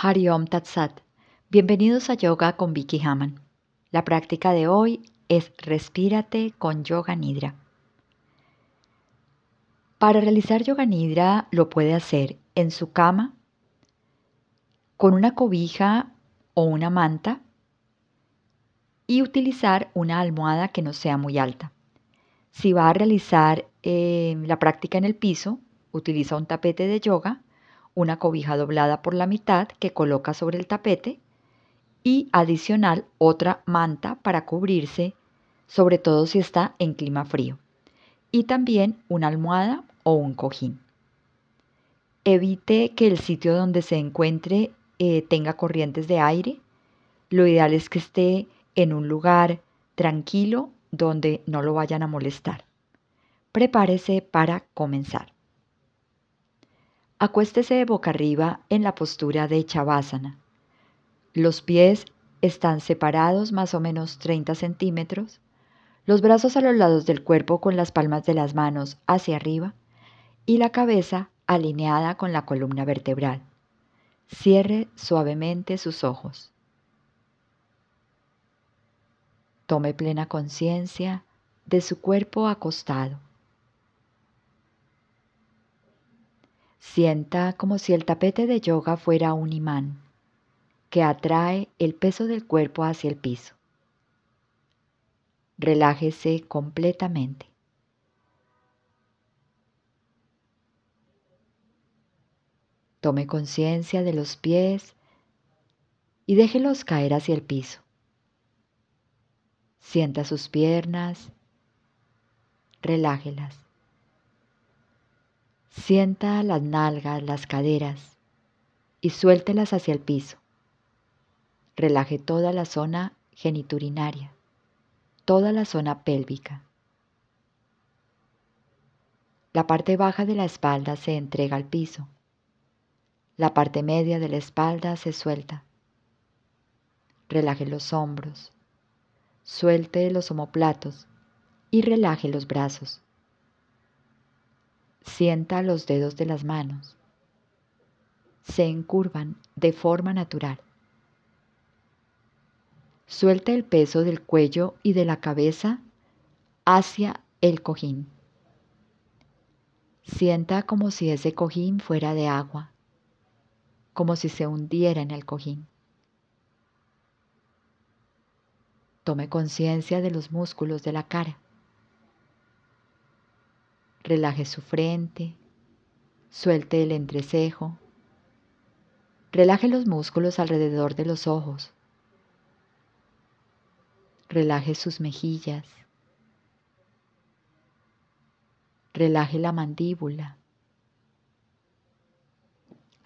Hari Om Tat Sat. Bienvenidos a Yoga con Vicky Haman. La práctica de hoy es Respírate con Yoga Nidra. Para realizar Yoga Nidra lo puede hacer en su cama, con una cobija o una manta y utilizar una almohada que no sea muy alta. Si va a realizar eh, la práctica en el piso, utiliza un tapete de yoga una cobija doblada por la mitad que coloca sobre el tapete y adicional otra manta para cubrirse, sobre todo si está en clima frío, y también una almohada o un cojín. Evite que el sitio donde se encuentre eh, tenga corrientes de aire. Lo ideal es que esté en un lugar tranquilo donde no lo vayan a molestar. Prepárese para comenzar. Acuéstese boca arriba en la postura de Chavasana. Los pies están separados más o menos 30 centímetros, los brazos a los lados del cuerpo con las palmas de las manos hacia arriba y la cabeza alineada con la columna vertebral. Cierre suavemente sus ojos. Tome plena conciencia de su cuerpo acostado. Sienta como si el tapete de yoga fuera un imán que atrae el peso del cuerpo hacia el piso. Relájese completamente. Tome conciencia de los pies y déjelos caer hacia el piso. Sienta sus piernas, relájelas. Sienta las nalgas, las caderas y suéltelas hacia el piso. Relaje toda la zona geniturinaria, toda la zona pélvica. La parte baja de la espalda se entrega al piso. La parte media de la espalda se suelta. Relaje los hombros. Suelte los omoplatos y relaje los brazos. Sienta los dedos de las manos. Se encurvan de forma natural. Suelta el peso del cuello y de la cabeza hacia el cojín. Sienta como si ese cojín fuera de agua, como si se hundiera en el cojín. Tome conciencia de los músculos de la cara. Relaje su frente, suelte el entrecejo, relaje los músculos alrededor de los ojos, relaje sus mejillas, relaje la mandíbula,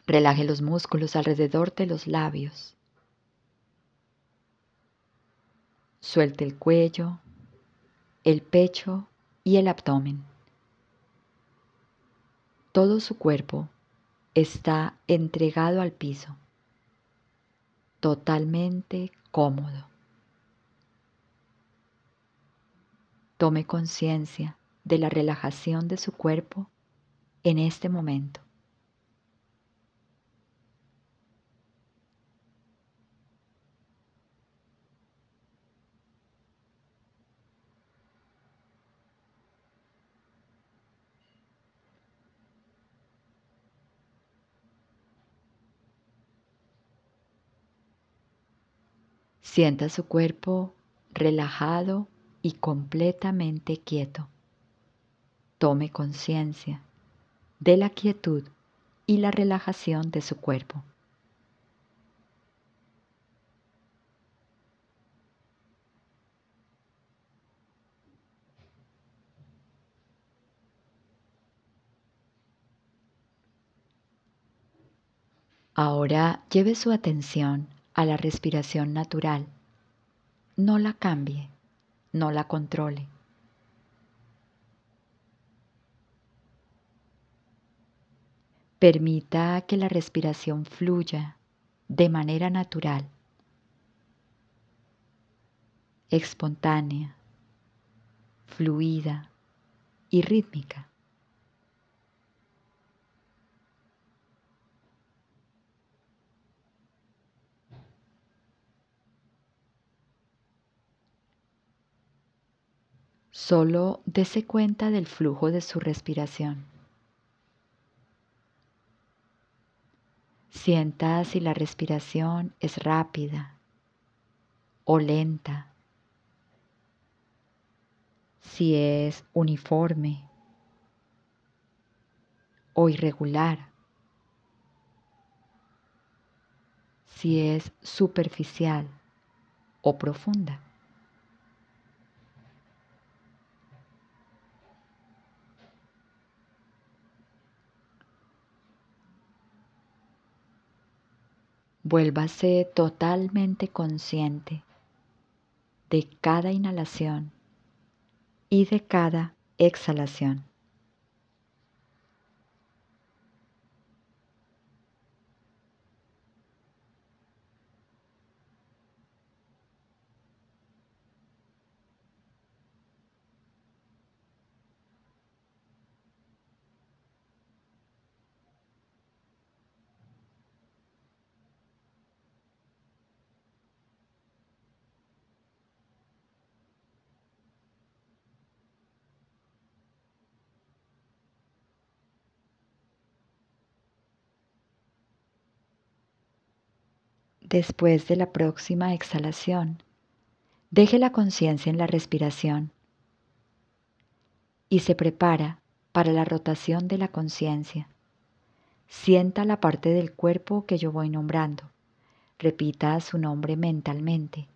relaje los músculos alrededor de los labios, suelte el cuello, el pecho y el abdomen. Todo su cuerpo está entregado al piso, totalmente cómodo. Tome conciencia de la relajación de su cuerpo en este momento. Sienta su cuerpo relajado y completamente quieto. Tome conciencia de la quietud y la relajación de su cuerpo. Ahora lleve su atención a la respiración natural. No la cambie, no la controle. Permita que la respiración fluya de manera natural, espontánea, fluida y rítmica. Solo dese cuenta del flujo de su respiración. Sienta si la respiración es rápida o lenta, si es uniforme o irregular, si es superficial o profunda. Vuélvase totalmente consciente de cada inhalación y de cada exhalación. Después de la próxima exhalación, deje la conciencia en la respiración y se prepara para la rotación de la conciencia. Sienta la parte del cuerpo que yo voy nombrando. Repita su nombre mentalmente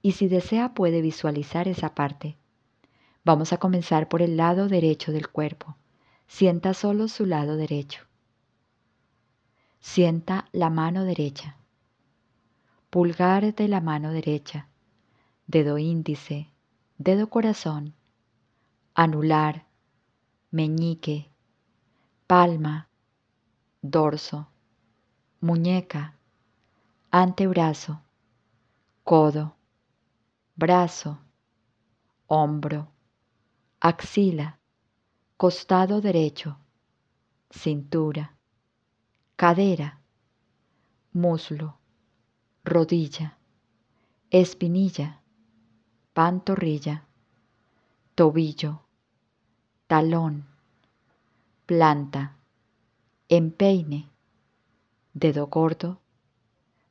y si desea puede visualizar esa parte. Vamos a comenzar por el lado derecho del cuerpo. Sienta solo su lado derecho. Sienta la mano derecha pulgar de la mano derecha, dedo índice, dedo corazón, anular, meñique, palma, dorso, muñeca, antebrazo, codo, brazo, hombro, axila, costado derecho, cintura, cadera, muslo, rodilla, espinilla, pantorrilla, tobillo, talón, planta, empeine, dedo gordo,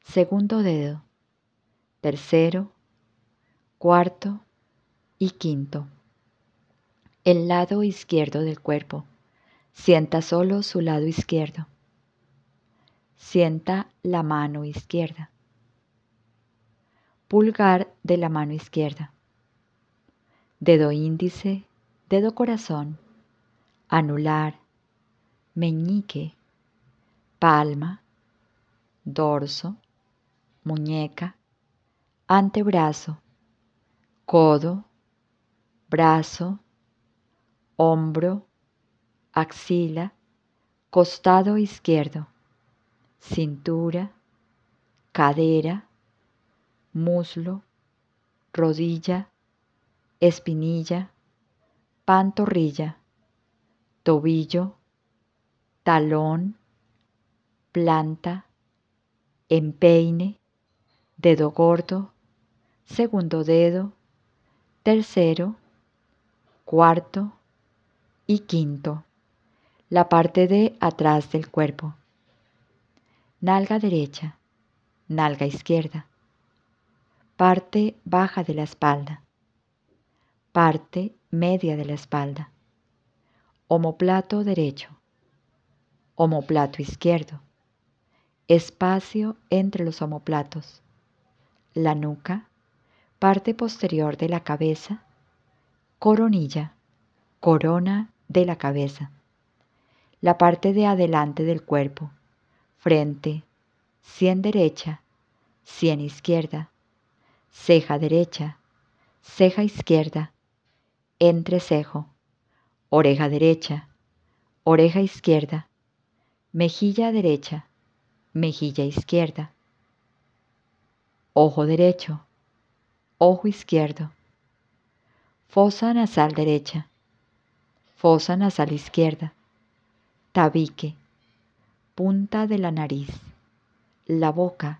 segundo dedo, tercero, cuarto y quinto. El lado izquierdo del cuerpo. Sienta solo su lado izquierdo. Sienta la mano izquierda pulgar de la mano izquierda, dedo índice, dedo corazón, anular, meñique, palma, dorso, muñeca, antebrazo, codo, brazo, hombro, axila, costado izquierdo, cintura, cadera, muslo, rodilla, espinilla, pantorrilla, tobillo, talón, planta, empeine, dedo gordo, segundo dedo, tercero, cuarto y quinto. La parte de atrás del cuerpo. Nalga derecha, nalga izquierda parte baja de la espalda, parte media de la espalda, omoplato derecho, omoplato izquierdo, espacio entre los omoplatos, la nuca, parte posterior de la cabeza, coronilla, corona de la cabeza, la parte de adelante del cuerpo, frente, sien derecha, sien izquierda, ceja derecha, ceja izquierda, entrecejo, oreja derecha, oreja izquierda, mejilla derecha, mejilla izquierda, ojo derecho, ojo izquierdo, fosa nasal derecha, fosa nasal izquierda, tabique, punta de la nariz, la boca,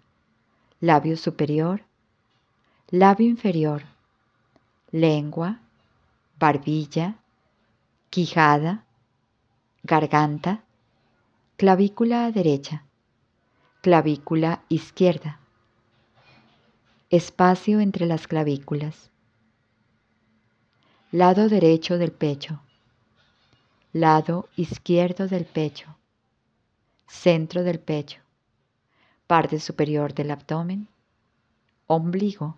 labio superior, labio inferior, lengua, barbilla, quijada, garganta, clavícula derecha, clavícula izquierda, espacio entre las clavículas, lado derecho del pecho, lado izquierdo del pecho, centro del pecho, parte superior del abdomen, ombligo,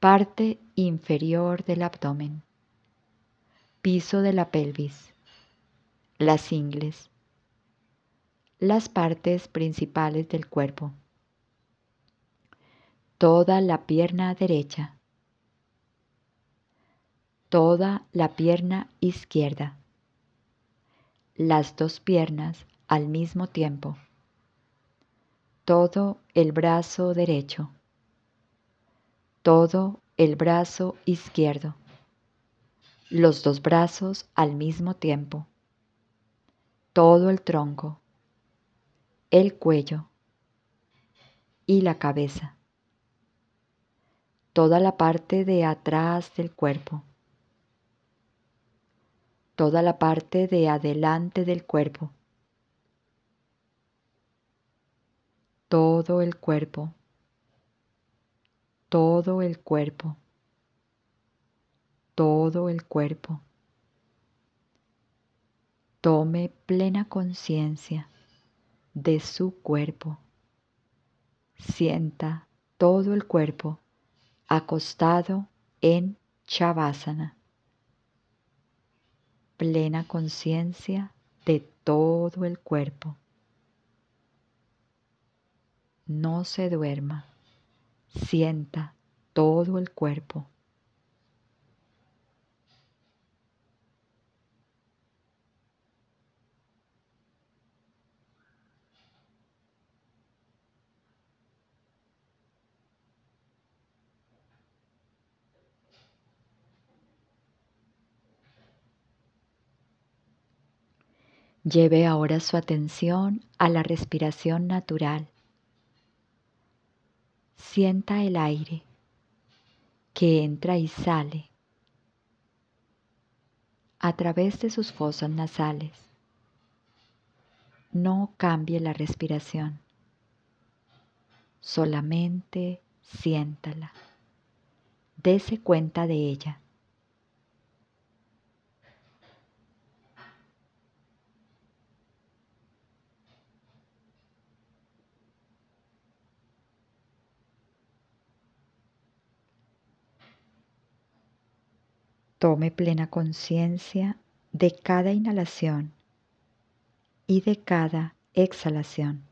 parte inferior del abdomen, piso de la pelvis, las ingles, las partes principales del cuerpo, toda la pierna derecha, toda la pierna izquierda, las dos piernas al mismo tiempo, todo el brazo derecho, todo el brazo izquierdo, los dos brazos al mismo tiempo, todo el tronco, el cuello. Y la cabeza, toda la parte de atrás del cuerpo, toda la parte de adelante del cuerpo, todo el cuerpo todo el cuerpo, todo el cuerpo. Tome plena conciencia de su cuerpo. Sienta todo el cuerpo acostado en Shavasana. Plena conciencia de todo el cuerpo. No se duerma. Sienta todo el cuerpo. Lleve ahora su atención a la respiración natural Sienta el aire que entra y sale a través de sus fosas nasales. No cambie la respiración, solamente siéntala. Dese cuenta de ella. Tome plena conciencia de cada inhalación y de cada exhalación.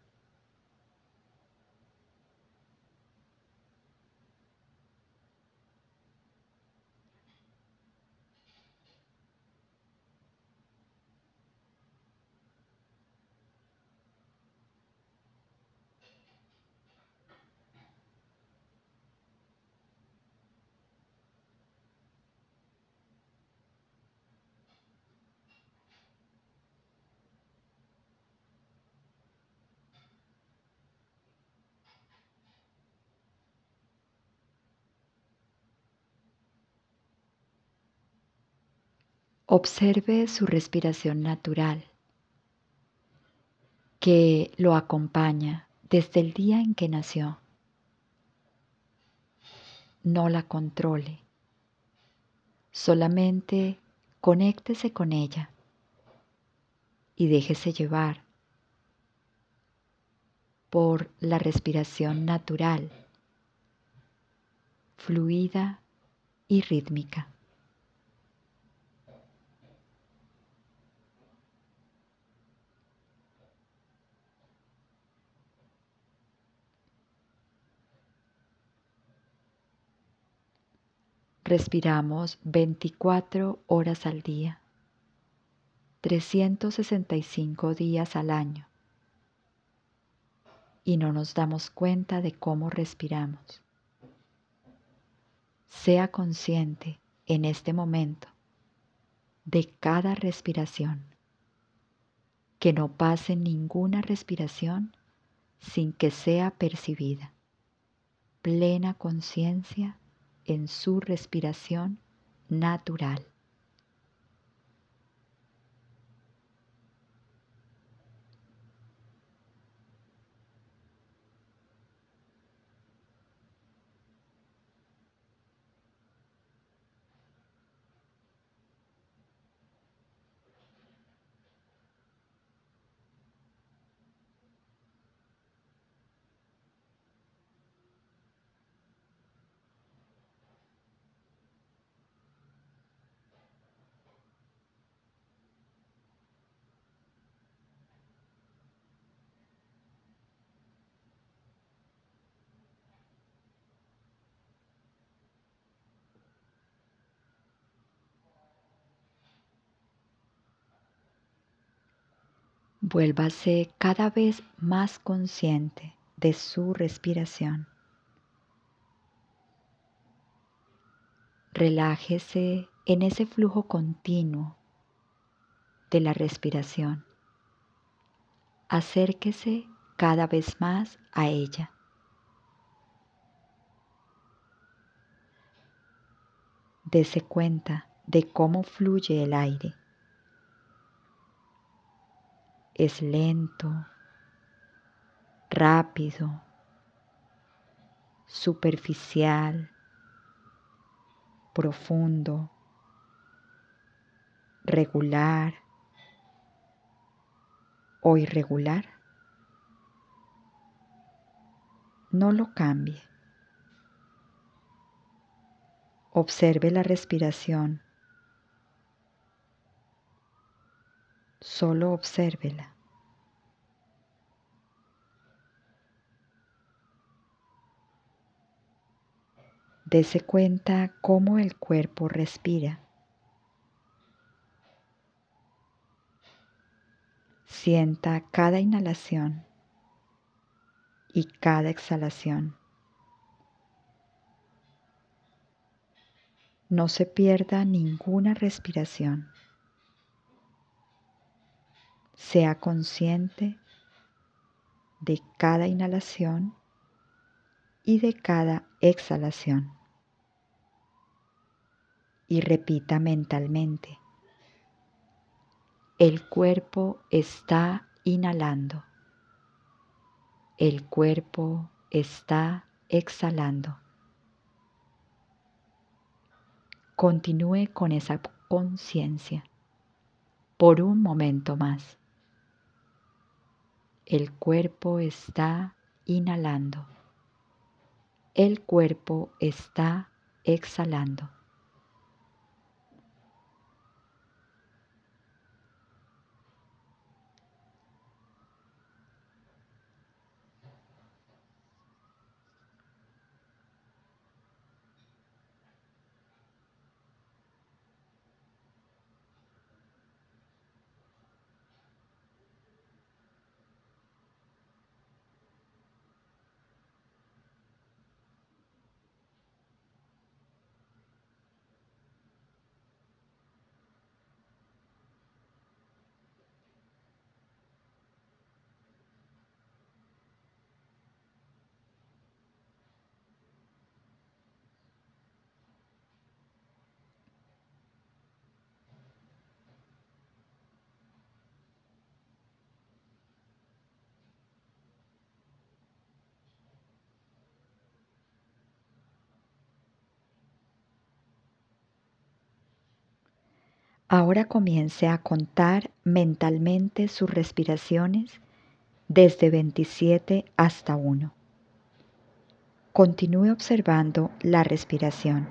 Observe su respiración natural que lo acompaña desde el día en que nació. No la controle, solamente conéctese con ella y déjese llevar por la respiración natural, fluida y rítmica. Respiramos 24 horas al día, 365 días al año y no nos damos cuenta de cómo respiramos. Sea consciente en este momento de cada respiración, que no pase ninguna respiración sin que sea percibida. Plena conciencia en su respiración natural. Vuélvase cada vez más consciente de su respiración. Relájese en ese flujo continuo de la respiración. Acérquese cada vez más a ella. Dese cuenta de cómo fluye el aire. Es lento, rápido, superficial, profundo, regular o irregular. No lo cambie. Observe la respiración. Solo obsérvela. Dese cuenta cómo el cuerpo respira. Sienta cada inhalación y cada exhalación. No se pierda ninguna respiración. Sea consciente de cada inhalación y de cada exhalación y repita mentalmente. El cuerpo está inhalando. El cuerpo está exhalando. Continúe con esa conciencia por un momento más. El cuerpo está inhalando. El cuerpo está exhalando. Ahora comience a contar mentalmente sus respiraciones desde 27 hasta 1. Continúe observando la respiración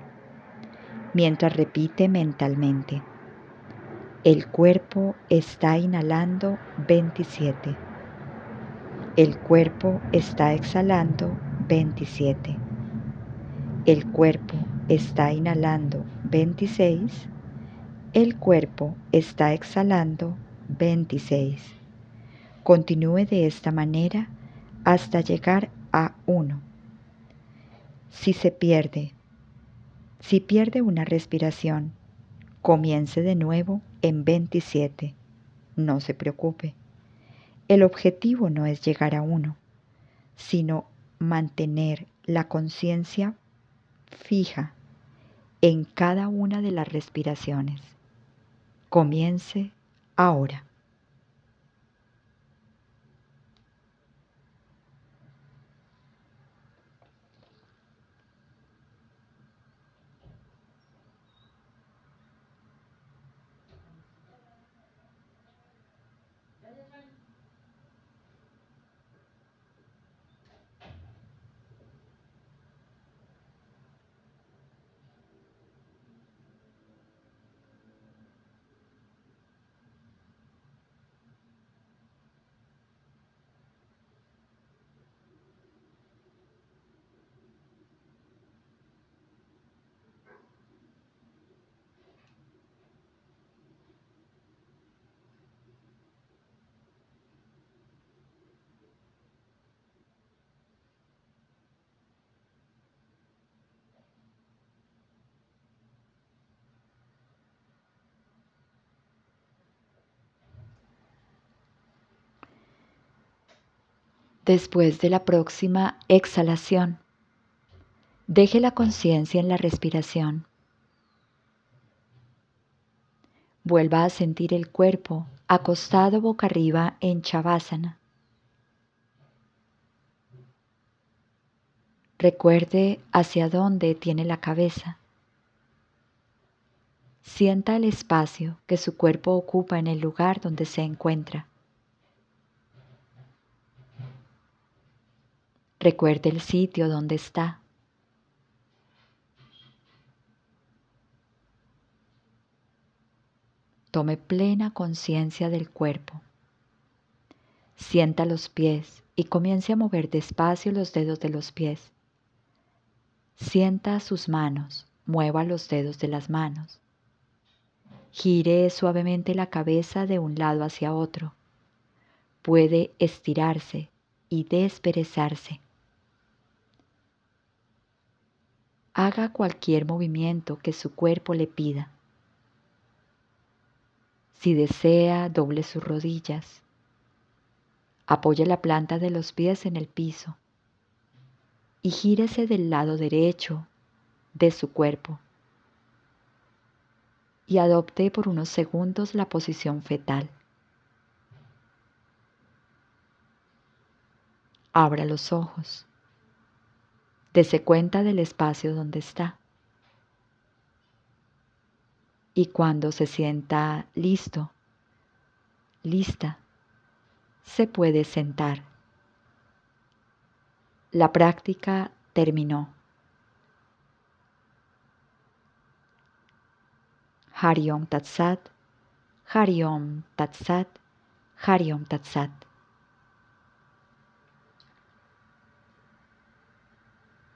mientras repite mentalmente. El cuerpo está inhalando 27. El cuerpo está exhalando 27. El cuerpo está inhalando 26 el cuerpo está exhalando 26. Continúe de esta manera hasta llegar a 1. Si se pierde, si pierde una respiración, comience de nuevo en 27. No se preocupe. El objetivo no es llegar a 1, sino mantener la conciencia fija en cada una de las respiraciones comience ahora. Después de la próxima exhalación, deje la conciencia en la respiración. Vuelva a sentir el cuerpo acostado boca arriba en Chavasana. Recuerde hacia dónde tiene la cabeza. Sienta el espacio que su cuerpo ocupa en el lugar donde se encuentra. Recuerde el sitio donde está. Tome plena conciencia del cuerpo. Sienta los pies y comience a mover despacio los dedos de los pies. Sienta sus manos, mueva los dedos de las manos. Gire suavemente la cabeza de un lado hacia otro. Puede estirarse y desperezarse. Haga cualquier movimiento que su cuerpo le pida. Si desea, doble sus rodillas. Apoye la planta de los pies en el piso y gírese del lado derecho de su cuerpo y adopte por unos segundos la posición fetal. Abra los ojos. Dese cuenta del espacio donde está. Y cuando se sienta listo, lista, se puede sentar. La práctica terminó. Hariom Tatsat, Hariom Tatsat, Hariom Tatsat.